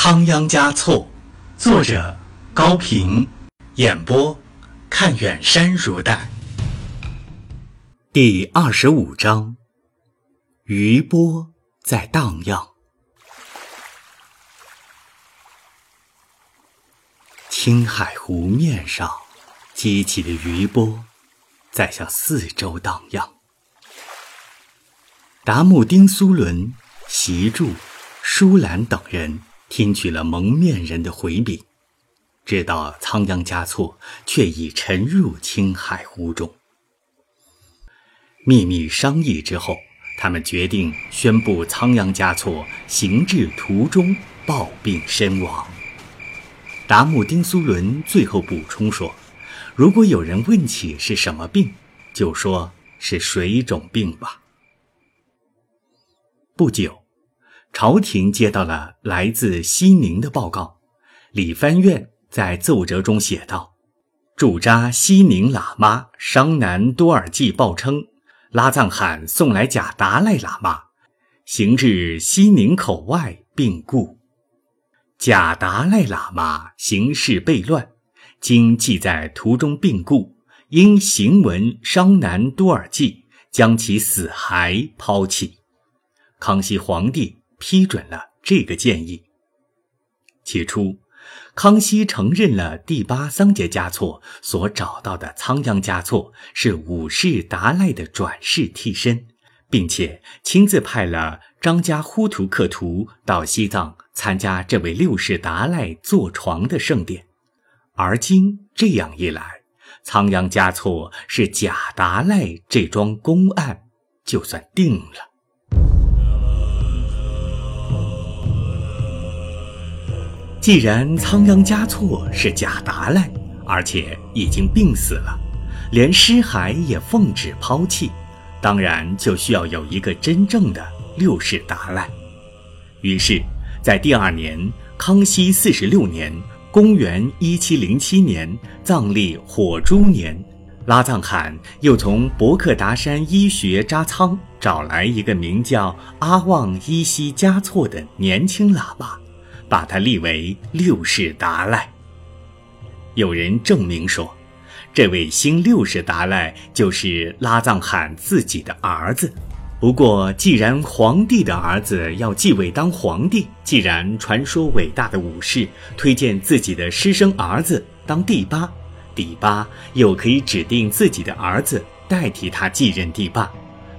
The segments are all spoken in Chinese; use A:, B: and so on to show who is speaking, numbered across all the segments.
A: 仓央嘉措，作者高平，演播看远山如黛。第二十五章，余波在荡漾。青海湖面上激起的余波，在向四周荡漾。达木丁苏伦、席柱、舒兰等人。听取了蒙面人的回禀，知道仓央嘉措却已沉入青海湖中。秘密商议之后，他们决定宣布仓央嘉措行至途中暴病身亡。达木丁苏伦最后补充说：“如果有人问起是什么病，就说是水肿病吧。”不久。朝廷接到了来自西宁的报告，李藩院在奏折中写道：“驻扎西宁喇嘛商南多尔济报称，拉藏罕送来假达赖喇嘛，行至西宁口外病故。假达赖喇嘛行事悖乱，经记在途中病故，因行文商南多尔济将其死骸抛弃。康熙皇帝。”批准了这个建议。起初，康熙承认了第八桑杰嘉措所找到的仓央嘉措是五世达赖的转世替身，并且亲自派了张家呼图克图到西藏参加这位六世达赖坐床的盛典。而今这样一来，仓央嘉措是假达赖这桩公案就算定了。既然仓央嘉措是假达赖，而且已经病死了，连尸骸也奉旨抛弃，当然就需要有一个真正的六世达赖。于是，在第二年，康熙四十六年（公元一七零七年）藏历火猪年，拉藏罕又从博克达山医学扎仓找来一个名叫阿旺依西嘉措的年轻喇嘛。把他立为六世达赖。有人证明说，这位新六世达赖就是拉藏罕自己的儿子。不过，既然皇帝的儿子要继位当皇帝，既然传说伟大的武士推荐自己的师生儿子当第八，第八又可以指定自己的儿子代替他继任第八，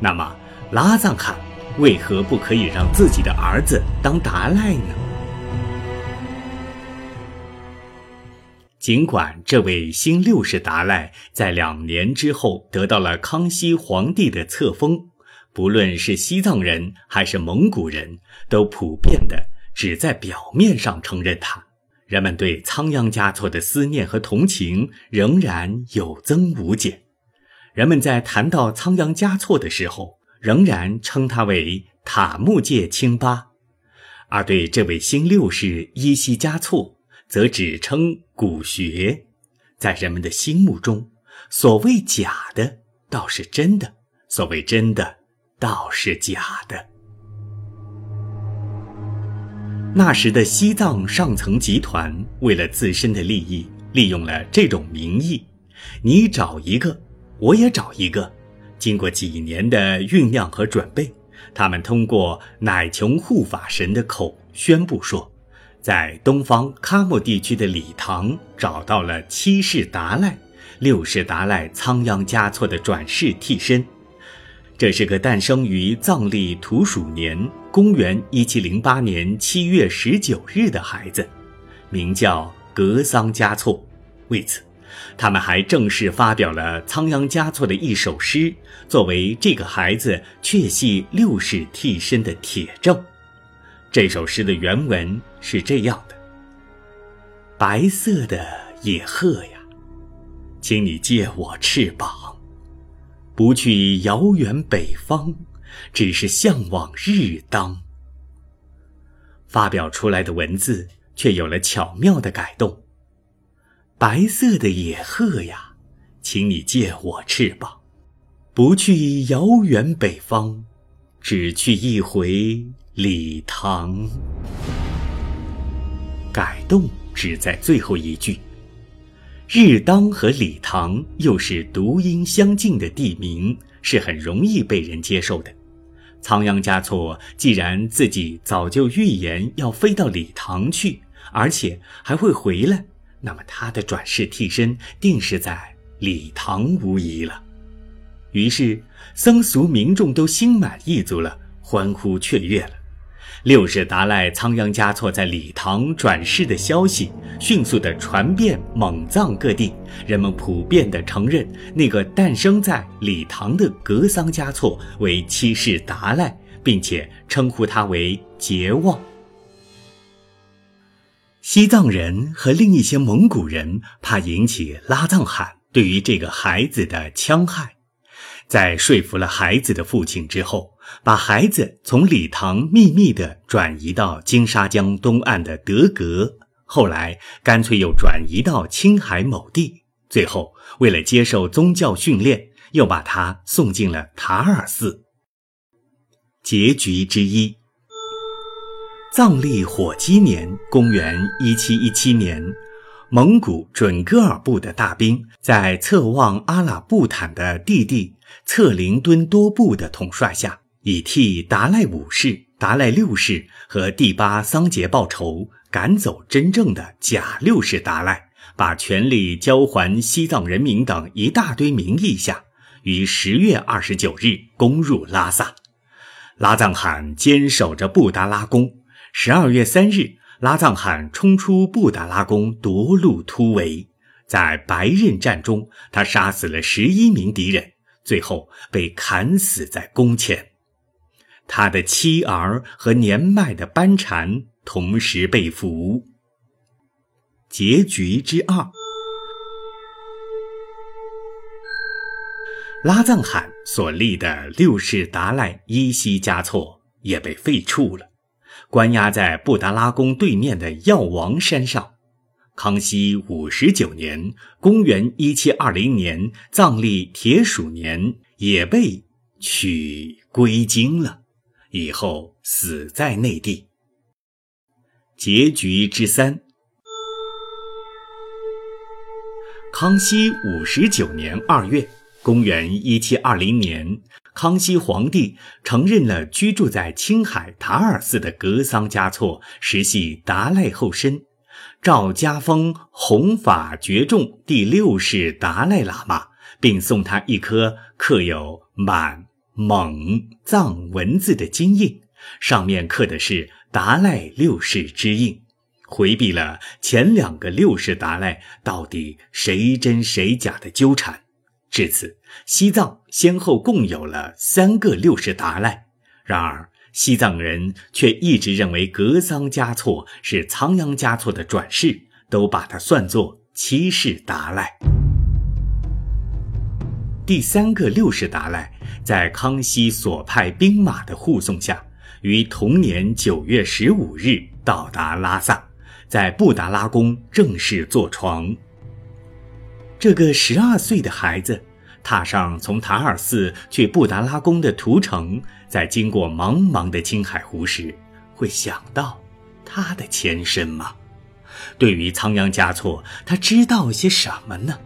A: 那么拉藏罕为何不可以让自己的儿子当达赖呢？尽管这位新六世达赖在两年之后得到了康熙皇帝的册封，不论是西藏人还是蒙古人都普遍的只在表面上承认他，人们对仓央嘉措的思念和同情仍然有增无减。人们在谈到仓央嘉措的时候，仍然称他为塔木界清巴，而对这位新六世依稀嘉措。则只称古学，在人们的心目中，所谓假的倒是真的，所谓真的倒是假的。那时的西藏上层集团为了自身的利益，利用了这种名义，你找一个，我也找一个。经过几年的酝酿和准备，他们通过乃琼护法神的口宣布说。在东方喀木地区的礼堂找到了七世达赖、六世达赖仓央嘉措的转世替身。这是个诞生于藏历土鼠年公元一七零八年七月十九日的孩子，名叫格桑嘉措。为此，他们还正式发表了仓央嘉措的一首诗，作为这个孩子确系六世替身的铁证。这首诗的原文是这样的：“白色的野鹤呀，请你借我翅膀，不去遥远北方，只是向往日当。”发表出来的文字却有了巧妙的改动：“白色的野鹤呀，请你借我翅膀，不去遥远北方，只去一回。礼堂。动只在最后一句。日当和礼堂又是读音相近的地名，是很容易被人接受的。仓央嘉措既然自己早就预言要飞到礼堂去，而且还会回来，那么他的转世替身定是在礼堂无疑了。于是僧俗民众都心满意足了，欢呼雀跃了。六世达赖仓央嘉措在礼堂转世的消息迅速地传遍蒙藏各地，人们普遍地承认那个诞生在礼堂的格桑嘉措为七世达赖，并且称呼他为杰旺。西藏人和另一些蒙古人怕引起拉藏汗对于这个孩子的戕害。在说服了孩子的父亲之后，把孩子从礼堂秘密地转移到金沙江东岸的德格，后来干脆又转移到青海某地，最后为了接受宗教训练，又把他送进了塔尔寺。结局之一：藏历火鸡年，公元一七一七年。蒙古准噶尔部的大兵在策旺阿拉布坦的弟弟策林敦多布的统帅下，以替达赖五世、达赖六世和第八桑杰报仇，赶走真正的假六世达赖，把权力交还西藏人民等一大堆名义下，于十月二十九日攻入拉萨。拉藏汗坚守着布达拉宫。十二月三日。拉藏汗冲出布达拉宫夺路突围，在白刃战中，他杀死了十一名敌人，最后被砍死在宫前。他的妻儿和年迈的班禅同时被俘。结局之二，拉藏汗所立的六世达赖依稀嘉措也被废黜了。关押在布达拉宫对面的药王山上。康熙五十九年（公元一七二零年）藏历铁鼠年，也被取归京了。以后死在内地。结局之三：康熙五十九年二月（公元一七二零年）。康熙皇帝承认了居住在青海塔尔寺的格桑嘉措实系达赖后身，诏加封弘法觉众第六世达赖喇嘛，并送他一颗刻有满蒙藏文字的金印，上面刻的是达赖六世之印，回避了前两个六世达赖到底谁真谁假的纠缠。至此，西藏先后共有了三个六世达赖。然而，西藏人却一直认为格桑嘉措是仓央嘉措的转世，都把他算作七世达赖。第三个六世达赖在康熙所派兵马的护送下，于同年九月十五日到达拉萨，在布达拉宫正式坐床。这个十二岁的孩子，踏上从塔尔寺去布达拉宫的途程，在经过茫茫的青海湖时，会想到他的前身吗？对于仓央嘉措，他知道些什么呢？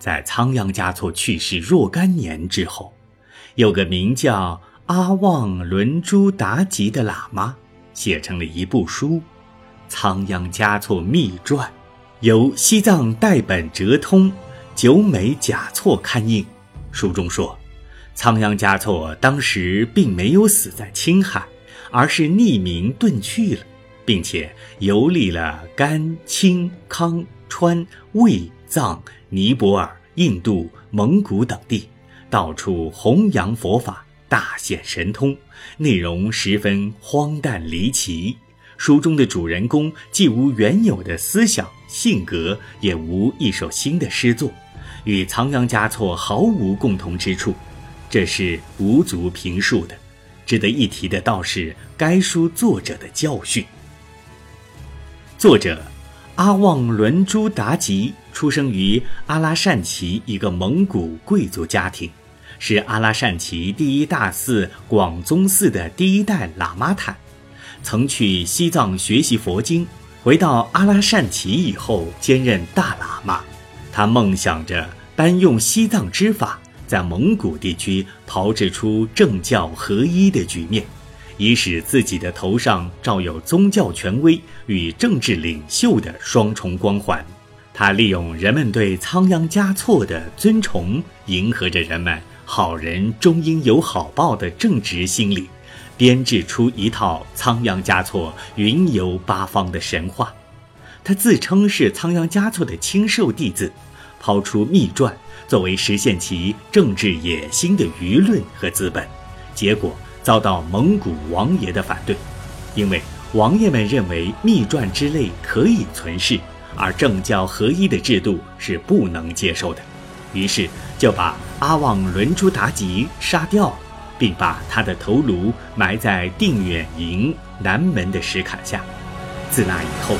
A: 在仓央嘉措去世若干年之后，有个名叫阿旺伦珠达吉的喇嘛，写成了一部书《仓央嘉措秘传》。由西藏代本哲通、久美甲措刊印。书中说，仓央嘉措当时并没有死在青海，而是匿名遁去了，并且游历了甘、青、康、川、卫、藏、尼泊尔、印度、蒙古等地，到处弘扬佛法，大显神通，内容十分荒诞离奇。书中的主人公既无原有的思想性格，也无一首新的诗作，与仓央嘉措毫无共同之处，这是无足评述的。值得一提的倒是该书作者的教训。作者阿旺伦珠达吉出生于阿拉善旗一个蒙古贵族家庭，是阿拉善旗第一大寺广宗寺的第一代喇嘛坦。曾去西藏学习佛经，回到阿拉善旗以后，兼任大喇嘛。他梦想着搬用西藏之法，在蒙古地区炮制出政教合一的局面，以使自己的头上罩有宗教权威与政治领袖的双重光环。他利用人们对仓央嘉措的尊崇，迎合着人们“好人终应有好报”的正直心理。编制出一套仓央嘉措云游八方的神话，他自称是仓央嘉措的亲授弟子，抛出秘传作为实现其政治野心的舆论和资本，结果遭到蒙古王爷的反对，因为王爷们认为秘传之类可以存世，而政教合一的制度是不能接受的，于是就把阿旺伦珠达吉杀掉。并把他的头颅埋在定远营南门的石坎下。自那以后，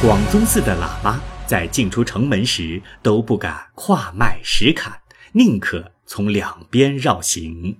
A: 广宗寺的喇嘛在进出城门时都不敢跨迈石坎，宁可从两边绕行。